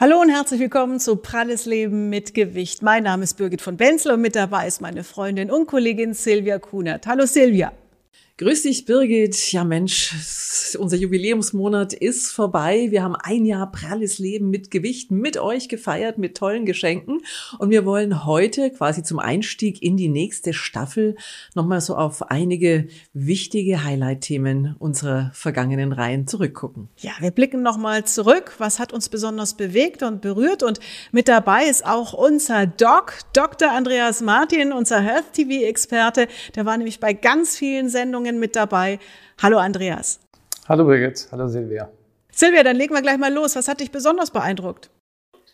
Hallo und herzlich willkommen zu Pralles Leben mit Gewicht. Mein Name ist Birgit von Benzel und mit dabei ist meine Freundin und Kollegin Silvia Kunert. Hallo Silvia. Grüß dich, Birgit. Ja, Mensch, unser Jubiläumsmonat ist vorbei. Wir haben ein Jahr pralles Leben mit Gewicht mit euch gefeiert, mit tollen Geschenken. Und wir wollen heute quasi zum Einstieg in die nächste Staffel nochmal so auf einige wichtige Highlight-Themen unserer vergangenen Reihen zurückgucken. Ja, wir blicken nochmal zurück. Was hat uns besonders bewegt und berührt? Und mit dabei ist auch unser Doc, Dr. Andreas Martin, unser Health TV-Experte. Der war nämlich bei ganz vielen Sendungen Sendungen mit dabei. Hallo Andreas. Hallo Birgit, hallo Silvia. Silvia, dann legen wir gleich mal los. Was hat dich besonders beeindruckt?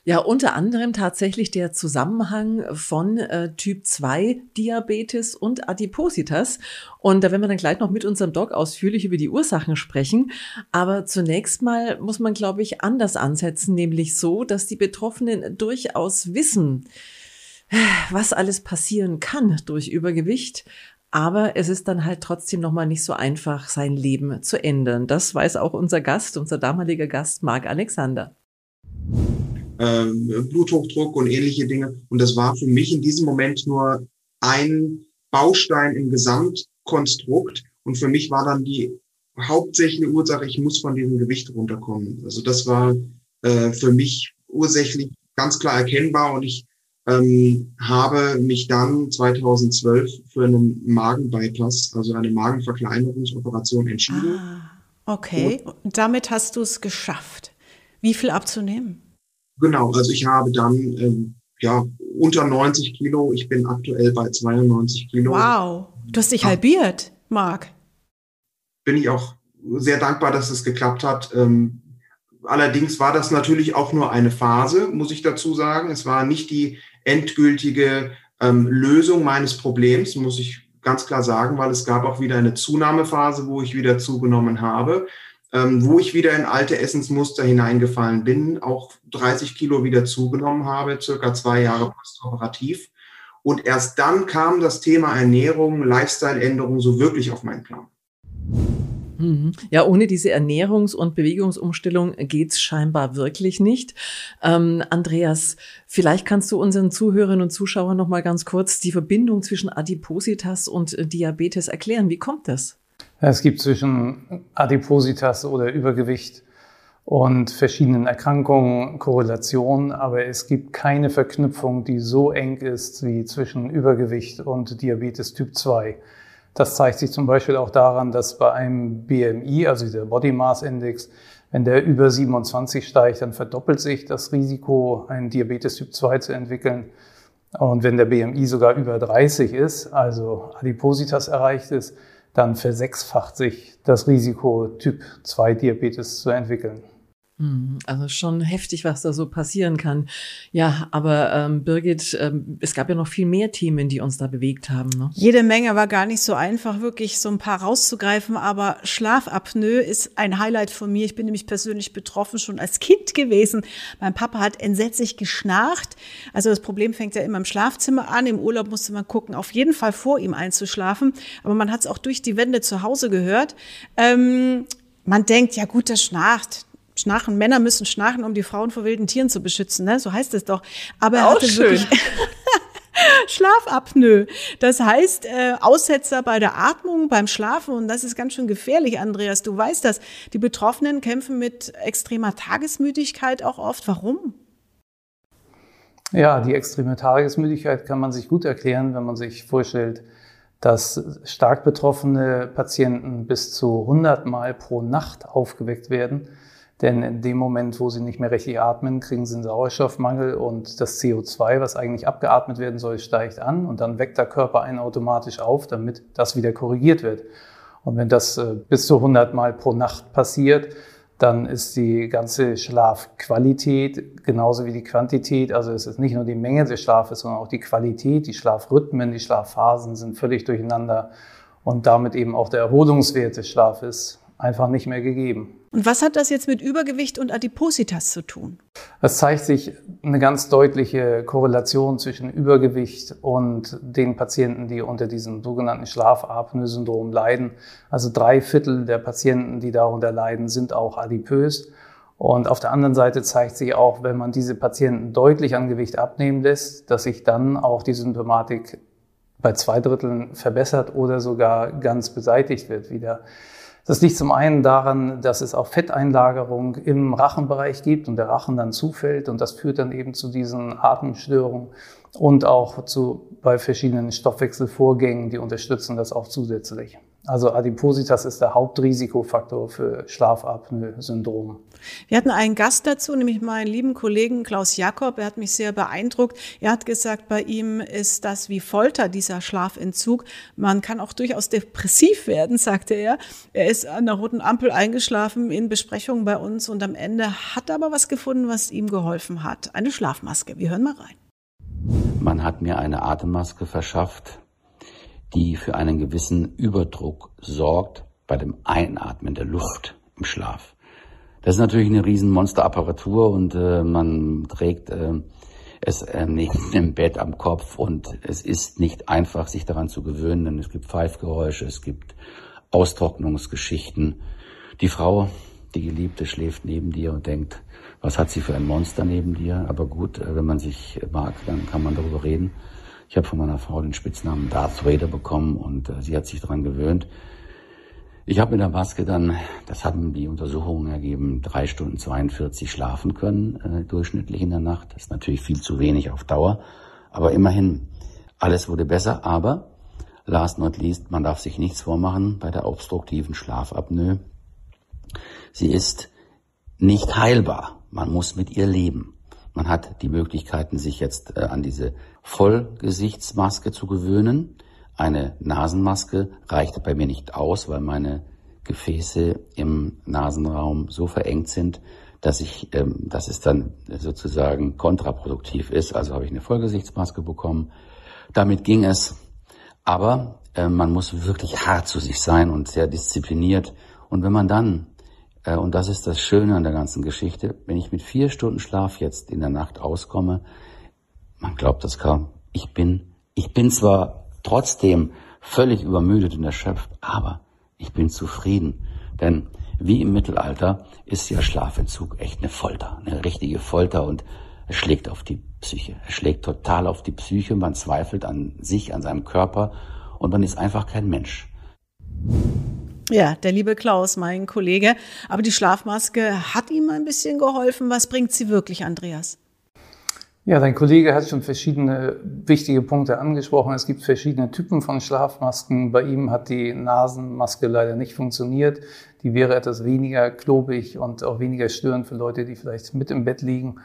Ja, unter anderem tatsächlich der Zusammenhang von äh, Typ 2 Diabetes und Adipositas. Und da werden wir dann gleich noch mit unserem Doc ausführlich über die Ursachen sprechen. Aber zunächst mal muss man, glaube ich, anders ansetzen, nämlich so, dass die Betroffenen durchaus wissen, was alles passieren kann durch Übergewicht, aber es ist dann halt trotzdem nochmal nicht so einfach, sein Leben zu ändern. Das weiß auch unser Gast, unser damaliger Gast, Marc Alexander. Ähm, Bluthochdruck und ähnliche Dinge. Und das war für mich in diesem Moment nur ein Baustein im Gesamtkonstrukt. Und für mich war dann die hauptsächliche Ursache, ich muss von diesem Gewicht runterkommen. Also das war äh, für mich ursächlich ganz klar erkennbar und ich ähm, habe mich dann 2012 für einen Magenbypass, also eine Magenverkleinerungsoperation entschieden. Ah, okay, und damit hast du es geschafft. Wie viel abzunehmen? Genau, also ich habe dann ähm, ja unter 90 Kilo. Ich bin aktuell bei 92 Kilo. Wow, du hast dich Ach, halbiert, Marc. Bin ich auch sehr dankbar, dass es geklappt hat. Ähm, allerdings war das natürlich auch nur eine Phase, muss ich dazu sagen. Es war nicht die endgültige ähm, Lösung meines Problems, muss ich ganz klar sagen, weil es gab auch wieder eine Zunahmephase, wo ich wieder zugenommen habe, ähm, wo ich wieder in alte Essensmuster hineingefallen bin, auch 30 Kilo wieder zugenommen habe, circa zwei Jahre postoperativ. Und erst dann kam das Thema Ernährung, Lifestyle-Änderung so wirklich auf meinen Plan. Mhm. Ja, ohne diese Ernährungs- und Bewegungsumstellung geht's scheinbar wirklich nicht. Ähm, Andreas, vielleicht kannst du unseren Zuhörern und Zuschauern noch mal ganz kurz die Verbindung zwischen Adipositas und Diabetes erklären. Wie kommt das? Es gibt zwischen Adipositas oder Übergewicht und verschiedenen Erkrankungen Korrelationen, aber es gibt keine Verknüpfung, die so eng ist wie zwischen Übergewicht und Diabetes Typ 2. Das zeigt sich zum Beispiel auch daran, dass bei einem BMI, also dieser Body Mass Index, wenn der über 27 steigt, dann verdoppelt sich das Risiko, einen Diabetes Typ 2 zu entwickeln. Und wenn der BMI sogar über 30 ist, also Adipositas erreicht ist, dann versechsfacht sich das Risiko, Typ 2 Diabetes zu entwickeln. Hm, also schon heftig, was da so passieren kann. Ja, aber ähm, Birgit, ähm, es gab ja noch viel mehr Themen, die uns da bewegt haben. Ne? Jede Menge war gar nicht so einfach, wirklich so ein paar rauszugreifen. Aber Schlafapnoe ist ein Highlight von mir. Ich bin nämlich persönlich betroffen schon als Kind gewesen. Mein Papa hat entsetzlich geschnarcht. Also das Problem fängt ja immer im Schlafzimmer an. Im Urlaub musste man gucken, auf jeden Fall vor ihm einzuschlafen. Aber man hat es auch durch die Wände zu Hause gehört. Ähm, man denkt, ja gut, das schnarcht Schnarchen, Männer müssen schnarchen, um die Frauen vor wilden Tieren zu beschützen, ne? So heißt es doch. Aber er Auch hatte schön. wirklich Schlafapnoe. Das heißt, äh, Aussetzer bei der Atmung, beim Schlafen. Und das ist ganz schön gefährlich, Andreas. Du weißt das. Die Betroffenen kämpfen mit extremer Tagesmüdigkeit auch oft. Warum? Ja, die extreme Tagesmüdigkeit kann man sich gut erklären, wenn man sich vorstellt, dass stark betroffene Patienten bis zu 100 Mal pro Nacht aufgeweckt werden. Denn in dem Moment, wo sie nicht mehr richtig atmen, kriegen sie einen Sauerstoffmangel und das CO2, was eigentlich abgeatmet werden soll, steigt an und dann weckt der Körper einen automatisch auf, damit das wieder korrigiert wird. Und wenn das äh, bis zu 100 Mal pro Nacht passiert, dann ist die ganze Schlafqualität genauso wie die Quantität, also es ist nicht nur die Menge des Schlafes, sondern auch die Qualität, die Schlafrhythmen, die Schlafphasen sind völlig durcheinander und damit eben auch der Erholungswert des Schlafes einfach nicht mehr gegeben. Und was hat das jetzt mit Übergewicht und Adipositas zu tun? Es zeigt sich eine ganz deutliche Korrelation zwischen Übergewicht und den Patienten, die unter diesem sogenannten Schlafapnoe-Syndrom leiden. Also drei Viertel der Patienten, die darunter leiden, sind auch adipös. Und auf der anderen Seite zeigt sich auch, wenn man diese Patienten deutlich an Gewicht abnehmen lässt, dass sich dann auch die Symptomatik bei zwei Dritteln verbessert oder sogar ganz beseitigt wird wieder. Das liegt zum einen daran, dass es auch Fetteinlagerung im Rachenbereich gibt und der Rachen dann zufällt und das führt dann eben zu diesen Atemstörungen und auch zu, bei verschiedenen Stoffwechselvorgängen, die unterstützen das auch zusätzlich. Also Adipositas ist der Hauptrisikofaktor für Schlafapnoe-Syndrom. Wir hatten einen Gast dazu, nämlich meinen lieben Kollegen Klaus Jakob. Er hat mich sehr beeindruckt. Er hat gesagt, bei ihm ist das wie Folter, dieser Schlafentzug. Man kann auch durchaus depressiv werden, sagte er. Er ist an der roten Ampel eingeschlafen in Besprechungen bei uns und am Ende hat er aber was gefunden, was ihm geholfen hat. Eine Schlafmaske. Wir hören mal rein. Man hat mir eine Atemmaske verschafft die für einen gewissen Überdruck sorgt bei dem Einatmen der Luft im Schlaf. Das ist natürlich eine riesen Monsterapparatur und äh, man trägt äh, es äh, neben dem Bett am Kopf und es ist nicht einfach, sich daran zu gewöhnen, denn es gibt Pfeifgeräusche, es gibt Austrocknungsgeschichten. Die Frau, die Geliebte, schläft neben dir und denkt, was hat sie für ein Monster neben dir? Aber gut, äh, wenn man sich mag, dann kann man darüber reden. Ich habe von meiner Frau den Spitznamen Darth Vader bekommen und äh, sie hat sich daran gewöhnt. Ich habe mit der Maske dann, das haben die Untersuchungen ergeben, drei Stunden 42 schlafen können, äh, durchschnittlich in der Nacht. Das ist natürlich viel zu wenig auf Dauer, aber immerhin, alles wurde besser, aber last not least, man darf sich nichts vormachen bei der obstruktiven Schlafapnoe. Sie ist nicht heilbar. Man muss mit ihr leben. Man hat die Möglichkeiten, sich jetzt äh, an diese Vollgesichtsmaske zu gewöhnen. Eine Nasenmaske reicht bei mir nicht aus, weil meine Gefäße im Nasenraum so verengt sind, dass ich, ähm, dass es dann sozusagen kontraproduktiv ist. Also habe ich eine Vollgesichtsmaske bekommen. Damit ging es. Aber äh, man muss wirklich hart zu sich sein und sehr diszipliniert. Und wenn man dann äh, und das ist das Schöne an der ganzen Geschichte. Wenn ich mit vier Stunden Schlaf jetzt in der Nacht auskomme, man glaubt das kaum. Ich bin, ich bin zwar trotzdem völlig übermüdet und erschöpft, aber ich bin zufrieden. Denn wie im Mittelalter ist ja Schlafentzug echt eine Folter, eine richtige Folter und es schlägt auf die Psyche. Es schlägt total auf die Psyche. Man zweifelt an sich, an seinem Körper und man ist einfach kein Mensch. Ja, der liebe Klaus, mein Kollege. Aber die Schlafmaske hat ihm ein bisschen geholfen. Was bringt sie wirklich, Andreas? Ja, dein Kollege hat schon verschiedene wichtige Punkte angesprochen. Es gibt verschiedene Typen von Schlafmasken. Bei ihm hat die Nasenmaske leider nicht funktioniert. Die wäre etwas weniger klobig und auch weniger störend für Leute, die vielleicht mit im Bett liegen.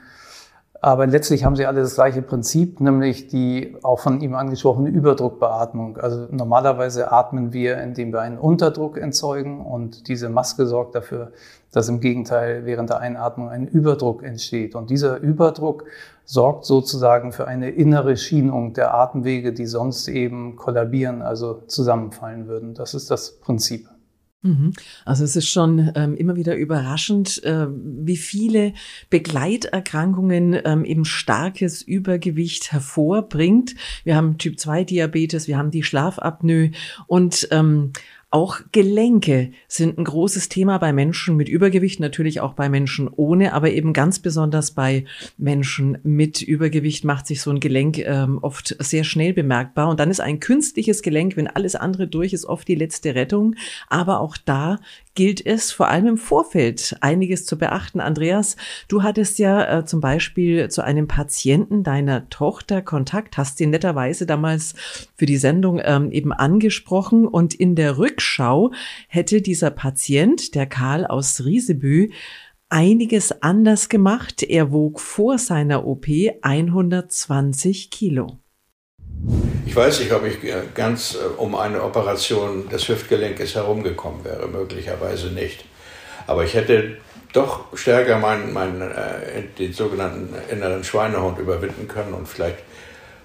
Aber letztlich haben sie alle das gleiche Prinzip, nämlich die auch von ihm angesprochene Überdruckbeatmung. Also normalerweise atmen wir, indem wir einen Unterdruck erzeugen und diese Maske sorgt dafür, dass im Gegenteil während der Einatmung ein Überdruck entsteht. Und dieser Überdruck sorgt sozusagen für eine innere Schienung der Atemwege, die sonst eben kollabieren, also zusammenfallen würden. Das ist das Prinzip. Mhm. Also es ist schon ähm, immer wieder überraschend, äh, wie viele Begleiterkrankungen ähm, eben starkes Übergewicht hervorbringt. Wir haben Typ 2 Diabetes, wir haben die Schlafapnoe und ähm, auch Gelenke sind ein großes Thema bei Menschen mit Übergewicht, natürlich auch bei Menschen ohne, aber eben ganz besonders bei Menschen mit Übergewicht macht sich so ein Gelenk ähm, oft sehr schnell bemerkbar. Und dann ist ein künstliches Gelenk, wenn alles andere durch ist, oft die letzte Rettung. Aber auch da gilt es vor allem im Vorfeld einiges zu beachten. Andreas, du hattest ja äh, zum Beispiel zu einem Patienten deiner Tochter Kontakt, hast ihn netterweise damals für die Sendung ähm, eben angesprochen und in der Rückschau hätte dieser Patient, der Karl aus Riesebü, einiges anders gemacht. Er wog vor seiner OP 120 Kilo. Ich weiß nicht, ob ich ganz äh, um eine Operation des Hüftgelenkes herumgekommen wäre, möglicherweise nicht. Aber ich hätte doch stärker meinen, meinen, äh, den sogenannten inneren Schweinehund überwinden können und vielleicht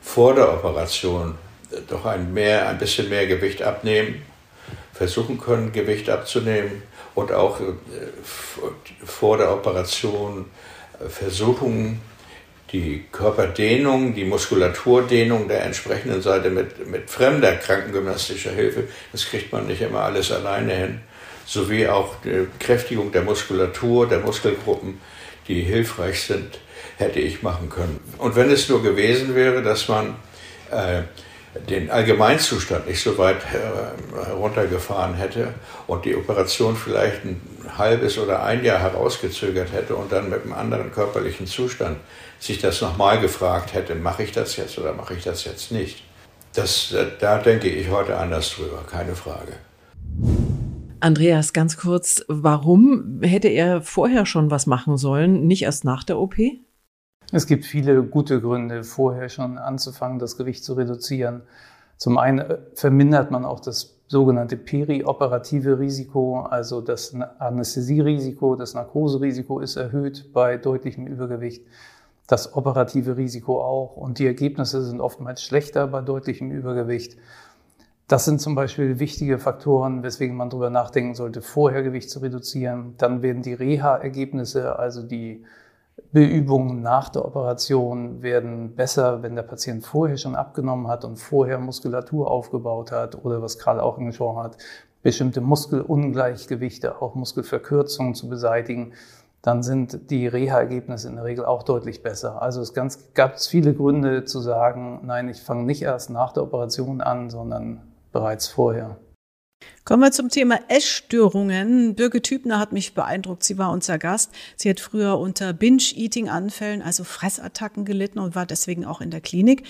vor der Operation doch ein, mehr, ein bisschen mehr Gewicht abnehmen, versuchen können, Gewicht abzunehmen und auch äh, vor der Operation versuchen, die Körperdehnung, die Muskulaturdehnung der entsprechenden Seite mit, mit fremder krankengymnastischer Hilfe, das kriegt man nicht immer alles alleine hin, sowie auch die Kräftigung der Muskulatur, der Muskelgruppen, die hilfreich sind, hätte ich machen können. Und wenn es nur gewesen wäre, dass man äh, den Allgemeinzustand nicht so weit heruntergefahren hätte und die Operation vielleicht ein halbes oder ein Jahr herausgezögert hätte und dann mit einem anderen körperlichen Zustand sich das nochmal gefragt hätte, mache ich das jetzt oder mache ich das jetzt nicht. Das, da denke ich heute anders drüber, keine Frage. Andreas, ganz kurz, warum hätte er vorher schon was machen sollen, nicht erst nach der OP? Es gibt viele gute Gründe, vorher schon anzufangen, das Gewicht zu reduzieren. Zum einen äh, vermindert man auch das sogenannte perioperative Risiko, also das Anästhesierisiko, das Narkoserisiko ist erhöht bei deutlichem Übergewicht, das operative Risiko auch und die Ergebnisse sind oftmals schlechter bei deutlichem Übergewicht. Das sind zum Beispiel wichtige Faktoren, weswegen man darüber nachdenken sollte, vorher Gewicht zu reduzieren. Dann werden die Reha-Ergebnisse, also die Beübungen nach der Operation werden besser, wenn der Patient vorher schon abgenommen hat und vorher Muskulatur aufgebaut hat oder was Karl auch angesprochen hat, bestimmte Muskelungleichgewichte, auch Muskelverkürzungen zu beseitigen, dann sind die Reha-Ergebnisse in der Regel auch deutlich besser. Also es gab viele Gründe zu sagen, nein, ich fange nicht erst nach der Operation an, sondern bereits vorher. Kommen wir zum Thema Essstörungen. Birgit Tübner hat mich beeindruckt. Sie war unser Gast. Sie hat früher unter Binge-Eating-Anfällen, also Fressattacken gelitten und war deswegen auch in der Klinik.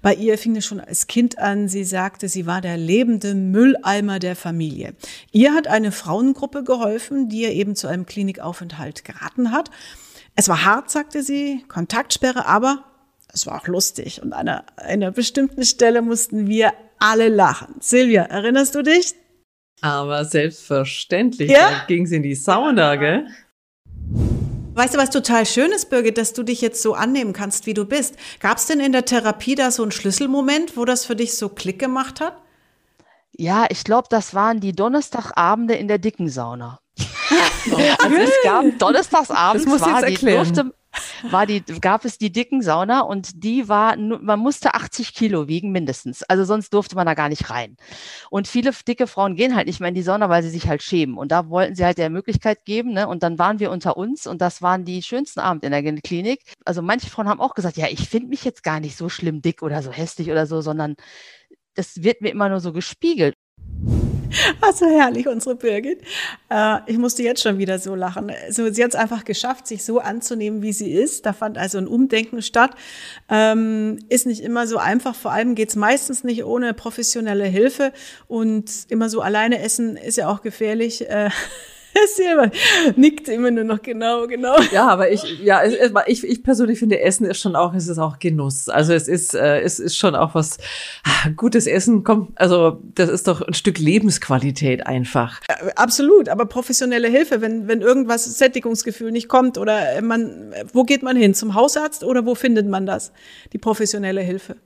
Bei ihr fing es schon als Kind an. Sie sagte, sie war der lebende Mülleimer der Familie. Ihr hat eine Frauengruppe geholfen, die ihr eben zu einem Klinikaufenthalt geraten hat. Es war hart, sagte sie, Kontaktsperre, aber es war auch lustig. Und an einer, einer bestimmten Stelle mussten wir alle lachen. Silvia, erinnerst du dich? Aber selbstverständlich, ja? ging sie in die Sauna, gell? Weißt du, was total schön ist, Birgit, dass du dich jetzt so annehmen kannst, wie du bist. Gab es denn in der Therapie da so einen Schlüsselmoment, wo das für dich so Klick gemacht hat? Ja, ich glaube, das waren die Donnerstagabende in der dicken Sauna. also es gab Donnerstagsabends, war, die durfte, war die, gab es die dicken Sauna und die war, man musste 80 Kilo wiegen mindestens. Also sonst durfte man da gar nicht rein. Und viele dicke Frauen gehen halt nicht mehr in die Sauna, weil sie sich halt schämen. Und da wollten sie halt der Möglichkeit geben. Ne? Und dann waren wir unter uns und das waren die schönsten Abend in der Klinik. Also manche Frauen haben auch gesagt, ja, ich finde mich jetzt gar nicht so schlimm dick oder so hässlich oder so, sondern das wird mir immer nur so gespiegelt. Also herrlich, unsere Birgit. Äh, ich musste jetzt schon wieder so lachen. Also, sie hat es einfach geschafft, sich so anzunehmen, wie sie ist. Da fand also ein Umdenken statt. Ähm, ist nicht immer so einfach. Vor allem geht es meistens nicht ohne professionelle Hilfe. Und immer so alleine essen ist ja auch gefährlich. Äh, Silber nickt immer nur noch genau, genau. Ja, aber ich, ja, ich, ich persönlich finde, Essen ist schon auch, es ist auch Genuss. Also es ist, äh, es ist schon auch was ah, gutes Essen kommt. Also das ist doch ein Stück Lebensqualität einfach. Absolut, aber professionelle Hilfe, wenn wenn irgendwas Sättigungsgefühl nicht kommt oder man, wo geht man hin? Zum Hausarzt oder wo findet man das? Die professionelle Hilfe.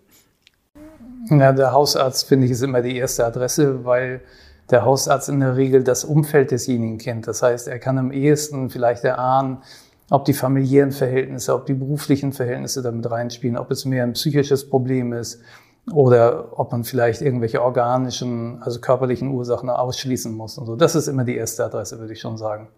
Ja, der Hausarzt finde ich ist immer die erste Adresse, weil der Hausarzt in der Regel das Umfeld desjenigen kennt. Das heißt, er kann am ehesten vielleicht erahnen, ob die familiären Verhältnisse, ob die beruflichen Verhältnisse damit reinspielen, ob es mehr ein psychisches Problem ist oder ob man vielleicht irgendwelche organischen, also körperlichen Ursachen ausschließen muss und so. Das ist immer die erste Adresse, würde ich schon sagen.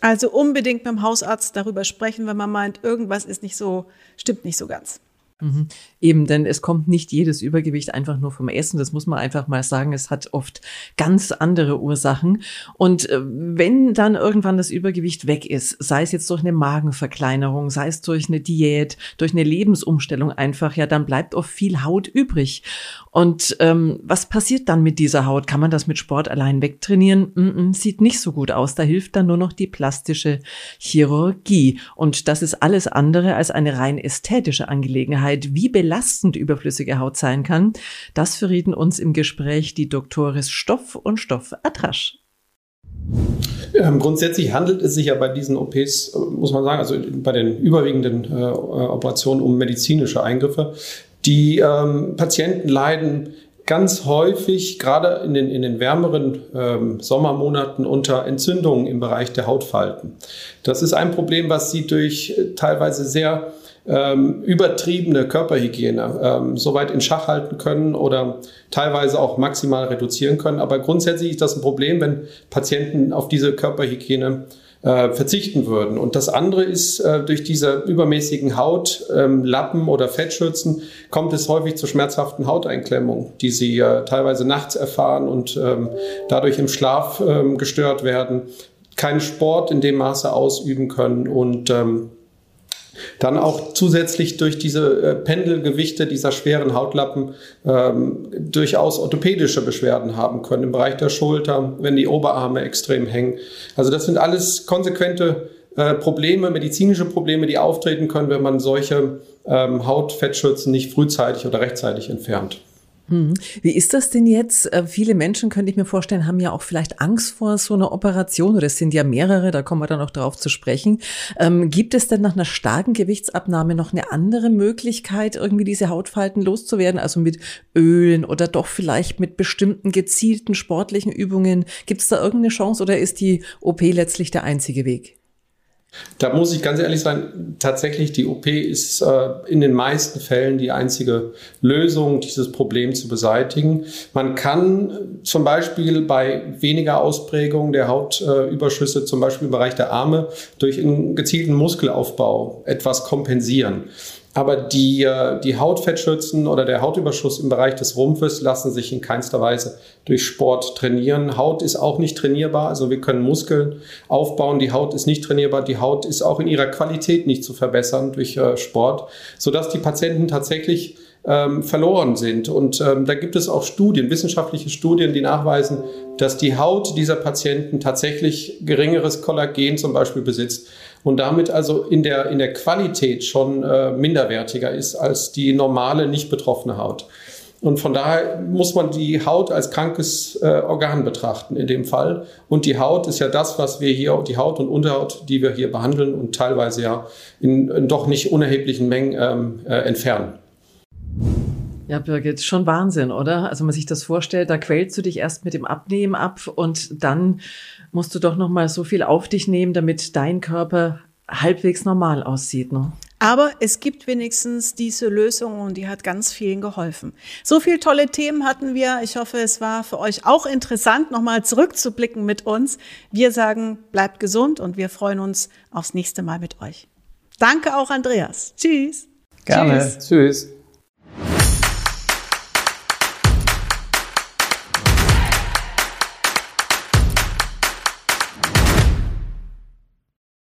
Also unbedingt mit dem Hausarzt darüber sprechen, wenn man meint, irgendwas ist nicht so, stimmt nicht so ganz. Mhm. Eben, denn es kommt nicht jedes Übergewicht einfach nur vom Essen. Das muss man einfach mal sagen. Es hat oft ganz andere Ursachen. Und äh, wenn dann irgendwann das Übergewicht weg ist, sei es jetzt durch eine Magenverkleinerung, sei es durch eine Diät, durch eine Lebensumstellung einfach, ja, dann bleibt oft viel Haut übrig. Und ähm, was passiert dann mit dieser Haut? Kann man das mit Sport allein wegtrainieren? Mm -mm, sieht nicht so gut aus. Da hilft dann nur noch die plastische Chirurgie. Und das ist alles andere als eine rein ästhetische Angelegenheit. Wie belastend überflüssige Haut sein kann, das verrieten uns im Gespräch die Doktoris Stoff und Stoff Atrasch. Ähm, grundsätzlich handelt es sich ja bei diesen OPs, äh, muss man sagen, also bei den überwiegenden äh, Operationen um medizinische Eingriffe, die ähm, Patienten leiden ganz häufig, gerade in den, in den wärmeren ähm, Sommermonaten, unter Entzündungen im Bereich der Hautfalten. Das ist ein Problem, was sie durch äh, teilweise sehr ähm, übertriebene Körperhygiene ähm, soweit in Schach halten können oder teilweise auch maximal reduzieren können. Aber grundsätzlich ist das ein Problem, wenn Patienten auf diese Körperhygiene äh, verzichten würden. Und das andere ist, äh, durch diese übermäßigen Hautlappen ähm, oder Fettschürzen kommt es häufig zu schmerzhaften Hauteinklemmungen, die sie äh, teilweise nachts erfahren und ähm, dadurch im Schlaf ähm, gestört werden, keinen Sport in dem Maße ausüben können und ähm, dann auch zusätzlich durch diese äh, Pendelgewichte dieser schweren Hautlappen ähm, durchaus orthopädische Beschwerden haben können im Bereich der Schulter, wenn die Oberarme extrem hängen. Also das sind alles konsequente äh, Probleme, medizinische Probleme, die auftreten können, wenn man solche ähm, Hautfettschürzen nicht frühzeitig oder rechtzeitig entfernt. Hm. Wie ist das denn jetzt? Äh, viele Menschen, könnte ich mir vorstellen, haben ja auch vielleicht Angst vor so einer Operation oder es sind ja mehrere, da kommen wir dann noch drauf zu sprechen. Ähm, gibt es denn nach einer starken Gewichtsabnahme noch eine andere Möglichkeit, irgendwie diese Hautfalten loszuwerden? Also mit Ölen oder doch vielleicht mit bestimmten gezielten sportlichen Übungen? Gibt es da irgendeine Chance oder ist die OP letztlich der einzige Weg? Da muss ich ganz ehrlich sein, tatsächlich die OP ist äh, in den meisten Fällen die einzige Lösung, dieses Problem zu beseitigen. Man kann zum Beispiel bei weniger Ausprägung der Hautüberschüsse, zum Beispiel im Bereich der Arme, durch einen gezielten Muskelaufbau etwas kompensieren. Aber die, äh, die Hautfettschürzen oder der Hautüberschuss im Bereich des Rumpfes lassen sich in keinster Weise durch Sport trainieren. Haut ist auch nicht trainierbar, also wir können Muskeln aufbauen. Die Haut ist nicht trainierbar. Die Haut ist auch in ihrer Qualität nicht zu verbessern durch äh, Sport, sodass die Patienten tatsächlich ähm, verloren sind. Und ähm, da gibt es auch Studien, wissenschaftliche Studien, die nachweisen, dass die Haut dieser Patienten tatsächlich geringeres Kollagen zum Beispiel besitzt und damit also in der, in der Qualität schon äh, minderwertiger ist als die normale, nicht betroffene Haut. Und von daher muss man die Haut als krankes äh, Organ betrachten in dem Fall. Und die Haut ist ja das, was wir hier, die Haut und Unterhaut, die wir hier behandeln und teilweise ja in, in doch nicht unerheblichen Mengen ähm, äh, entfernen. Ja, Birgit, schon Wahnsinn, oder? Also, wenn man sich das vorstellt, da quälst du dich erst mit dem Abnehmen ab und dann musst du doch noch mal so viel auf dich nehmen, damit dein Körper halbwegs normal aussieht, ne? Aber es gibt wenigstens diese Lösung und die hat ganz vielen geholfen. So viele tolle Themen hatten wir. Ich hoffe, es war für euch auch interessant, nochmal zurückzublicken mit uns. Wir sagen, bleibt gesund und wir freuen uns aufs nächste Mal mit euch. Danke auch, Andreas. Tschüss. Gerne. Tschüss. Tschüss.